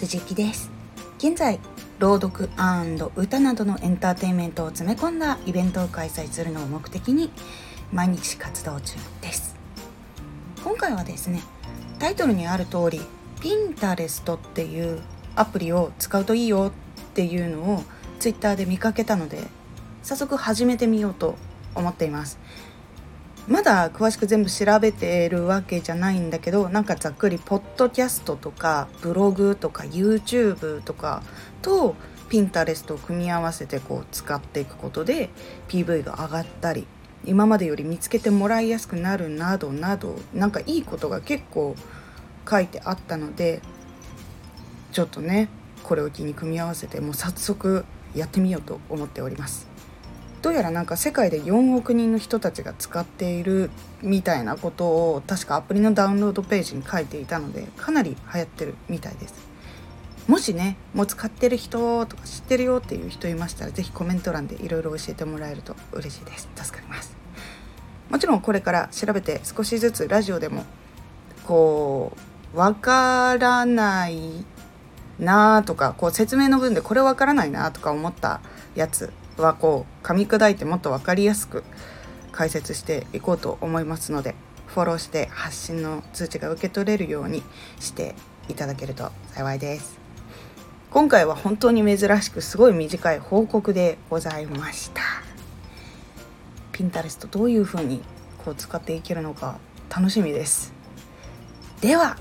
藤木です。現在朗読歌などのエンターテインメントを詰め込んだイベントを開催するのを目的に毎日活動中です。今回はですねタイトルにある通り Pinterest っていうアプリを使うといいよっていうのを Twitter で見かけたので早速始めてみようと思っています。まだ詳しく全部調べてるわけじゃないんだけどなんかざっくりポッドキャストとかブログとか YouTube とかとピンタレストを組み合わせてこう使っていくことで PV が上がったり今までより見つけてもらいやすくなるなどなどなんかいいことが結構書いてあったのでちょっとねこれを機に組み合わせてもう早速やってみようと思っております。どうやらなんか世界で4億人の人たちが使っているみたいなことを確かアプリのダウンロードページに書いていたのでかなり流行ってるみたいです。もしねもう使ってる人とか知ってるよっていう人いましたら是非コメント欄でいろいろ教えてもらえると嬉しいです。助かります。もちろんこれから調べて少しずつラジオでもこうわからないなとかこう説明の分でこれわからないなとか思ったやつはこう噛み砕いてもっと分かりやすく解説していこうと思いますのでフォローして発信の通知が受け取れるようにしていただけると幸いです。今回は本当に珍しくすごい短い報告でございました。ピンタレストどういう風にこう使っていけるのか楽しみです。では